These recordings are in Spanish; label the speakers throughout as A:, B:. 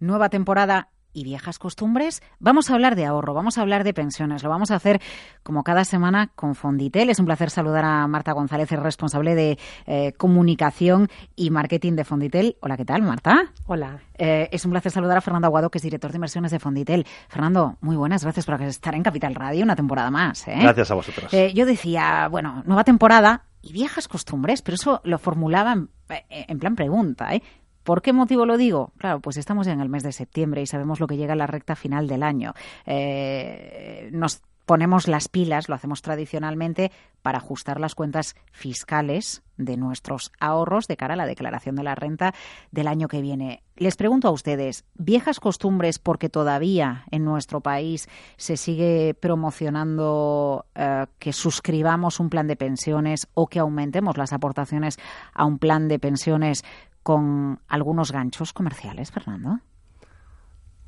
A: Nueva temporada y viejas costumbres, vamos a hablar de ahorro, vamos a hablar de pensiones. Lo vamos a hacer como cada semana con Fonditel. Es un placer saludar a Marta González, responsable de eh, comunicación y marketing de Fonditel. Hola, ¿qué tal, Marta?
B: Hola.
A: Eh, es un placer saludar a Fernando Aguado, que es director de inversiones de Fonditel. Fernando, muy buenas, gracias por estar en Capital Radio una temporada más. ¿eh?
C: Gracias a vosotros.
A: yo decía, bueno, nueva temporada y viejas costumbres, pero eso lo formulaba en, en plan pregunta, ¿eh? ¿Por qué motivo lo digo? Claro, pues estamos en el mes de septiembre y sabemos lo que llega a la recta final del año. Eh, nos ponemos las pilas, lo hacemos tradicionalmente, para ajustar las cuentas fiscales de nuestros ahorros de cara a la declaración de la renta del año que viene. Les pregunto a ustedes, viejas costumbres porque todavía en nuestro país se sigue promocionando eh, que suscribamos un plan de pensiones o que aumentemos las aportaciones a un plan de pensiones con algunos ganchos comerciales, Fernando?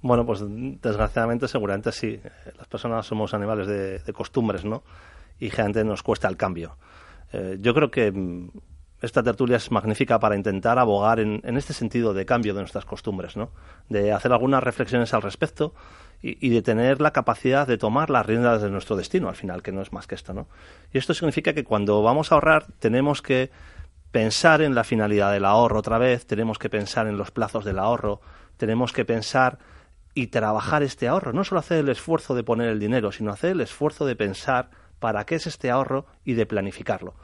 C: Bueno, pues desgraciadamente seguramente sí. Las personas somos animales de, costumbres, ¿no? Y gente nos cuesta el cambio. Eh, yo creo que mm, esta tertulia es magnífica para intentar abogar en, este sentido de cambio de nuestras costumbres, ¿no? De hacer algunas reflexiones al respecto y, y, de tener la capacidad de tomar las riendas de nuestro destino, al final, que no es más que esto, ¿no? Y esto significa que cuando vamos a ahorrar tenemos que pensar en la finalidad del ahorro otra vez, tenemos que pensar en los plazos del ahorro, tenemos que pensar y trabajar este ahorro, no solo hacer el esfuerzo de poner el dinero, sino hacer el esfuerzo de pensar para qué es este ahorro y de planificarlo.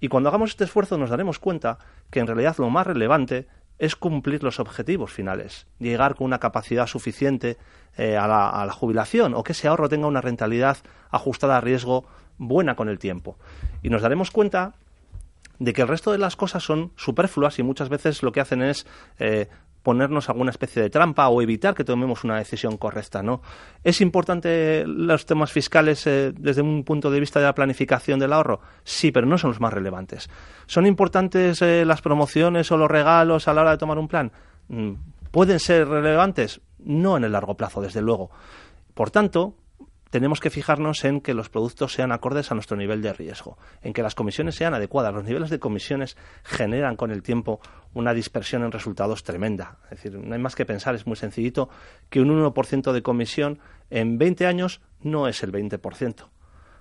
C: Y cuando hagamos este esfuerzo nos daremos cuenta que en realidad lo más relevante es cumplir los objetivos finales, llegar con una capacidad suficiente eh, a, la, a la jubilación o que ese ahorro tenga una rentabilidad ajustada a riesgo buena con el tiempo. Y nos daremos cuenta de que el resto de las cosas son superfluas y muchas veces lo que hacen es eh, ponernos alguna especie de trampa o evitar que tomemos una decisión correcta, ¿no? ¿Es importante los temas fiscales eh, desde un punto de vista de la planificación del ahorro? Sí, pero no son los más relevantes. ¿Son importantes eh, las promociones o los regalos a la hora de tomar un plan? Mm, ¿Pueden ser relevantes? No en el largo plazo, desde luego. Por tanto, tenemos que fijarnos en que los productos sean acordes a nuestro nivel de riesgo, en que las comisiones sean adecuadas. Los niveles de comisiones generan con el tiempo una dispersión en resultados tremenda. Es decir, no hay más que pensar, es muy sencillito, que un 1% de comisión en 20 años no es el 20%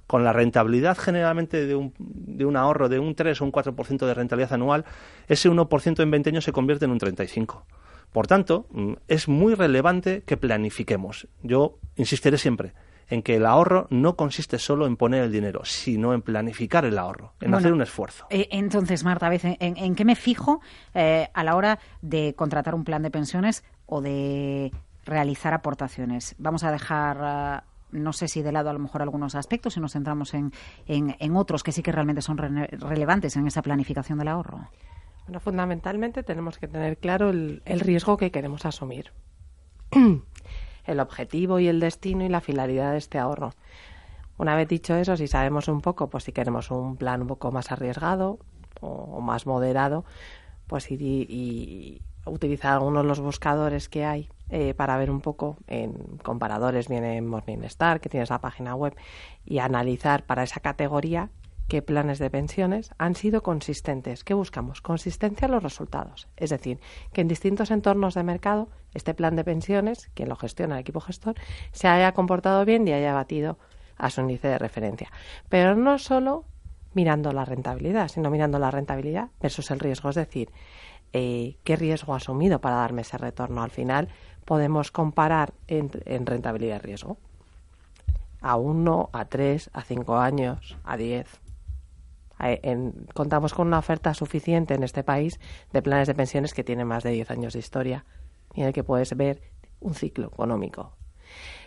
C: con la rentabilidad generalmente de un, de un, ahorro de un 3 o un 4% de rentabilidad anual, ese 1% en 20 años se convierte en un 35%. Por tanto, mm, es muy relevante que planifiquemos. Yo insistiré siempre, en que el ahorro no consiste solo en poner el dinero, sino en planificar el ahorro, en hacer un esfuerzo.
A: Eh, entonces, Marta, a veces, ¿en, qué me fijo eh, a la hora de contratar un plan de pensiones o de realizar aportaciones? Vamos a dejar... Ah, no sé si de lado a lo mejor algunos aspectos y nos centramos en, en, otros que sí que realmente son relevantes en esa planificación del ahorro.
B: Bueno, fundamentalmente tenemos que tener claro el riesgo que queremos asumir. el objetivo y el destino y la finalidad de este ahorro. Una vez dicho eso, si sabemos un poco, pues si queremos un plan un poco más arriesgado o, más moderado, pues y, utilizar algunos de los buscadores que hay eh, para ver un poco en comparadores, viene Morningstar, que tiene esa página web, y analizar para esa categoría qué planes de pensiones han sido consistentes. ¿Qué buscamos? Consistencia en los resultados. Es decir, que en distintos entornos de mercado este plan de pensiones, quien lo gestiona el equipo gestor, se haya comportado bien y haya batido a su índice de referencia. Pero no solo mirando la rentabilidad, sino mirando la rentabilidad versus el riesgo. Es decir, eh, qué riesgo ha asumido para darme ese retorno. Al final podemos comparar en, en rentabilidad y riesgo a uno, a tres, a cinco años, a contamos con una oferta suficiente en este país de planes de pensiones que tienen más de 10 años de historia y en el que puedes ver un ciclo económico.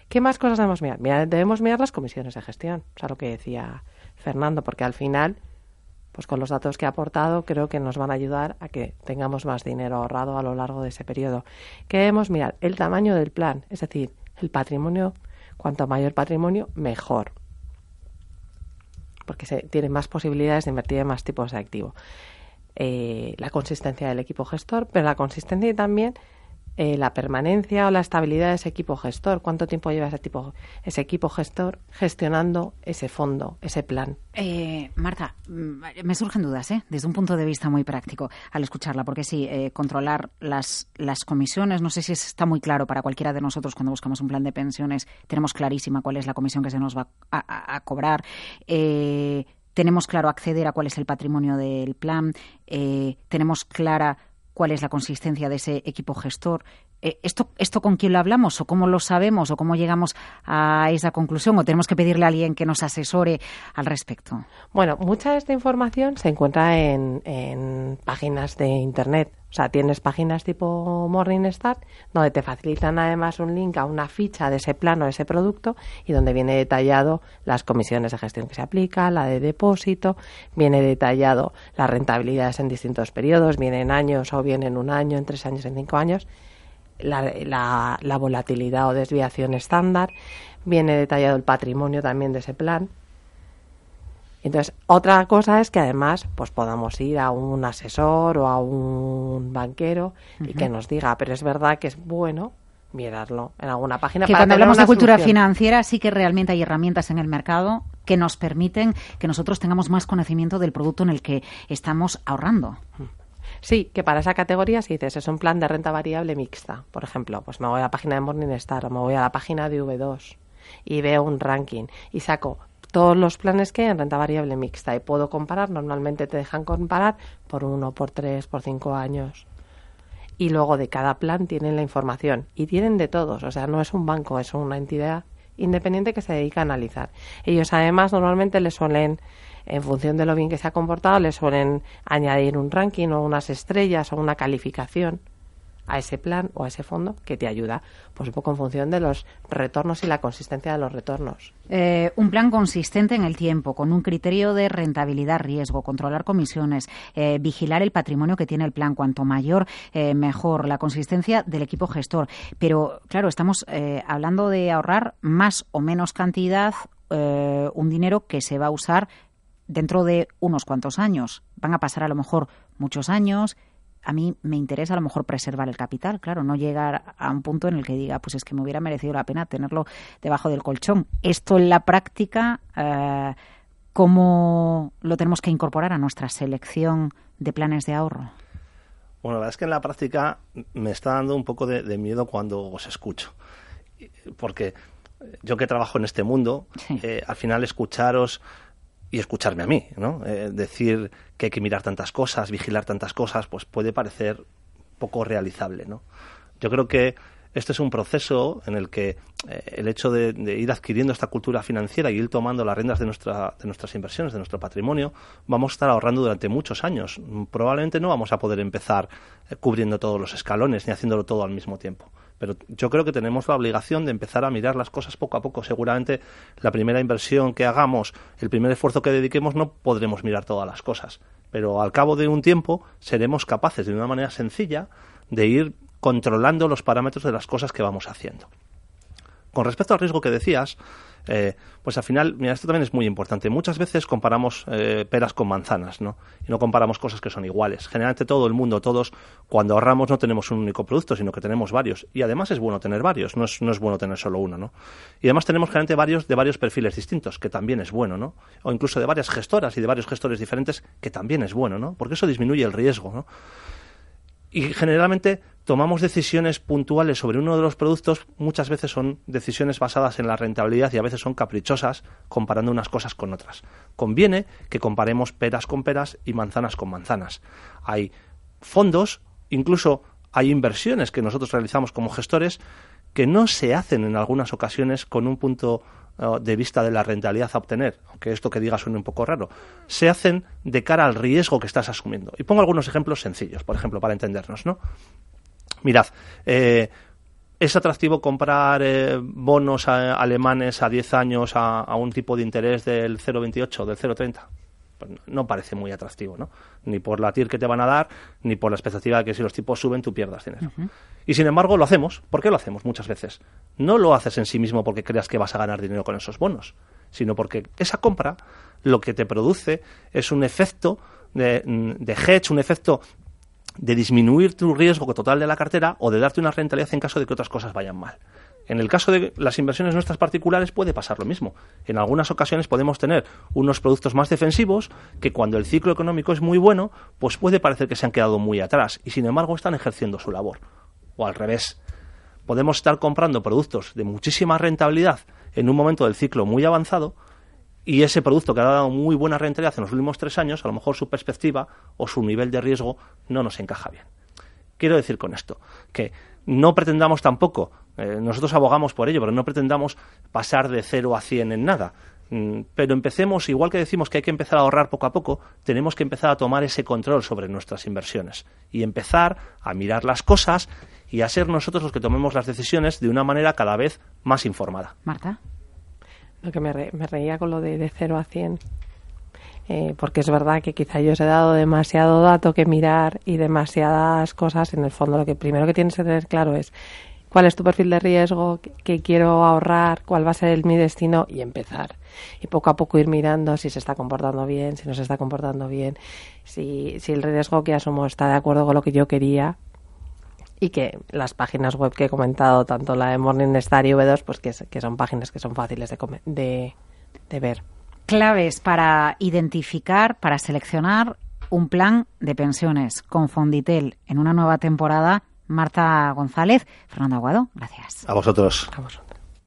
B: ¿Qué más cosas debemos mirar? debemos mirar las comisiones de gestión, o sea, lo que decía Fernando, porque al final, pues con los datos que ha aportado, creo que nos van a ayudar a que tengamos más dinero ahorrado a lo largo de ese periodo. ¿Qué debemos mirar? El tamaño del plan, es decir, el patrimonio, cuanto mayor patrimonio, mejor porque se tiene más posibilidades de invertir en más tipos de activo. Eh, la consistencia del equipo gestor, pero la consistencia y también eh, la permanencia o la estabilidad de ese equipo gestor. ¿Cuánto tiempo lleva ese, tipo, ese equipo gestor gestionando ese fondo, ese plan?
A: Eh, Marta, mm, me surgen dudas, ¿eh? desde un punto de vista muy práctico al escucharla, porque sí, eh, controlar las, las comisiones, no sé si está muy claro para cualquiera de nosotros cuando buscamos un plan de pensiones, tenemos clarísima cuál es la comisión que se nos va a, cobrar. tenemos claro acceder a cuál es el patrimonio del plan, tenemos clara cuál es la consistencia de ese equipo gestor. Eh, ¿Esto, ¿Esto con quién lo hablamos o cómo lo sabemos o cómo llegamos a esa conclusión o tenemos que pedirle a alguien que nos asesore al respecto?
B: Bueno, mucha de esta información se encuentra en, en páginas de Internet. Sea, tienes páginas tipo Morningstar donde te facilitan además un link a una ficha de ese plano, de ese producto y donde viene detallado las comisiones de gestión que se aplica, la de depósito, viene detallado las rentabilidades en distintos periodos, viene en años o viene en un año, en tres años, en cinco años, la volatilidad o desviación estándar, viene detallado el patrimonio también de ese plan entonces, otra cosa es que además pues podamos ir a un asesor o a un banquero y que nos diga, pero es verdad que es bueno mirarlo en alguna página.
A: Que cuando hablamos de cultura financiera sí que realmente hay herramientas en el mercado que nos permiten que nosotros tengamos más conocimiento del producto en el que estamos ahorrando.
B: Sí, que para esa categoría, si dices, es un plan de renta variable mixta, por ejemplo, pues me voy a la página de Morningstar o me voy a la página de V2 y veo un ranking y saco todos los planes que hay en renta variable mixta y puedo comparar, normalmente te dejan comparar por uno, por tres, por cinco años. Y luego de cada plan tienen la información y tienen de todos, o sea, no es un banco, es una entidad independiente que se dedica a analizar. Ellos además normalmente le suelen, en función de lo bien que se ha comportado, le suelen añadir un ranking o unas estrellas o una calificación a ese plan o a ese fondo que te ayuda, pues un poco en función de los retornos y la consistencia de los retornos.
A: Eh, un plan consistente en el tiempo, con un criterio de rentabilidad, riesgo, controlar comisiones, eh, vigilar el patrimonio que tiene el plan, cuanto mayor, eh, mejor, la consistencia del equipo gestor. Pero, claro, estamos hablando de ahorrar más o menos cantidad, un dinero que se va a usar dentro de unos cuantos años. Van a pasar a lo mejor muchos años, a mí me interesa a lo mejor preservar el capital, claro, no llegar a un punto en el que diga, pues es que me hubiera merecido la pena tenerlo debajo del colchón. Esto en la práctica, eh, ¿cómo lo tenemos que incorporar a nuestra selección de planes de ahorro?
C: Bueno, la verdad es que en la práctica me está dando un poco de, miedo cuando os escucho, porque yo que trabajo en este mundo, eh, al final escucharos y escucharme a mí, ¿no? Eh, decir que hay que mirar tantas cosas, vigilar tantas cosas, pues puede parecer poco realizable, ¿no? Yo creo que este es un proceso en el que eh, el hecho de, ir adquiriendo esta cultura financiera y ir tomando las riendas de, nuestra, de nuestras inversiones, de nuestro patrimonio, vamos a estar ahorrando durante muchos años. Probablemente no vamos a poder empezar eh, cubriendo todos los escalones ni haciéndolo todo al mismo tiempo. Pero yo creo que tenemos la obligación de empezar a mirar las cosas poco a poco. Seguramente la primera inversión que hagamos, el primer esfuerzo que dediquemos, no podremos mirar todas las cosas. Pero al cabo de un tiempo seremos capaces de una manera sencilla de ir controlando los parámetros de las cosas que vamos haciendo. Con respecto al riesgo que decías, eh, pues al final, mira, esto también es muy importante. Muchas veces comparamos eh, peras con manzanas, ¿no? Y no comparamos cosas que son iguales. Generalmente todo el mundo, todos, cuando ahorramos no tenemos un único producto, sino que tenemos varios. Y además es bueno tener varios, no es, no es bueno tener solo uno, ¿no? Y además tenemos generalmente varios de varios perfiles distintos, que también es bueno, ¿no? O incluso de varias gestoras y de varios gestores diferentes, que también es bueno, ¿no? Porque eso disminuye el riesgo, ¿no? Y generalmente tomamos decisiones puntuales sobre uno de los productos, muchas veces son decisiones basadas en la rentabilidad y a veces son caprichosas comparando unas cosas con otras. Conviene que comparemos peras con peras y manzanas con manzanas. Hay fondos, incluso hay inversiones que nosotros realizamos como gestores que no se hacen en algunas ocasiones con un punto de vista de la rentabilidad a obtener, aunque esto que diga suene un poco raro, se hacen de cara al riesgo que estás asumiendo. Y pongo algunos ejemplos sencillos, por ejemplo, para entendernos, ¿no? Mirad, eh, ¿es atractivo comprar eh, bonos alemanes a 10 años a, a, un tipo de interés del 0,28, del 0,30? Pues no parece muy atractivo, ¿no? Ni por la TIR que te van a dar, ni por la expectativa de que si los tipos suben tú pierdas dinero. Y sin embargo lo hacemos. ¿Por qué lo hacemos muchas veces? No lo haces en sí mismo porque creas que vas a ganar dinero con esos bonos, sino porque esa compra lo que te produce es un efecto de, de hedge, un efecto de disminuir tu riesgo total de la cartera o de darte una rentabilidad en caso de que otras cosas vayan mal. En el caso de las inversiones nuestras particulares puede pasar lo mismo. En algunas ocasiones podemos tener unos productos más defensivos que cuando el ciclo económico es muy bueno, pues puede parecer que se han quedado muy atrás y sin embargo están ejerciendo su labor. O al revés. Podemos estar comprando productos de muchísima rentabilidad en un momento del ciclo muy avanzado y ese producto que ha dado muy buena rentabilidad en los últimos tres años, a lo mejor su perspectiva o su nivel de riesgo no nos encaja bien. Quiero decir con esto que no pretendamos tampoco, eh, nosotros abogamos por ello, pero no pretendamos pasar de cero a cien en nada. Mm, pero empecemos, igual que decimos que hay que empezar a ahorrar poco a poco, tenemos que empezar a tomar ese control sobre nuestras inversiones y empezar a mirar las cosas y a ser nosotros los que tomemos las decisiones de una manera cada vez más informada.
A: Marta.
B: Lo que me, reía con lo de, de 0 a 100. Eh, porque es verdad que quizá yo os he dado demasiado dato que mirar y demasiadas cosas. En el fondo, lo que primero que tienes que tener claro es cuál es tu perfil de riesgo, qué quiero ahorrar, cuál va a ser mi destino y empezar. Y poco a poco ir mirando si se está comportando bien, si no se está comportando bien, si, el riesgo que asumo está de acuerdo con lo que yo quería y que las páginas web que he comentado, tanto la de Morningstar y V2, pues que, son páginas que son fáciles de ver.
A: Claves para identificar, para seleccionar un plan de pensiones con Fonditel en una nueva temporada. Marta González, Fernando Aguado, gracias.
C: A vosotros.
B: A vosotros.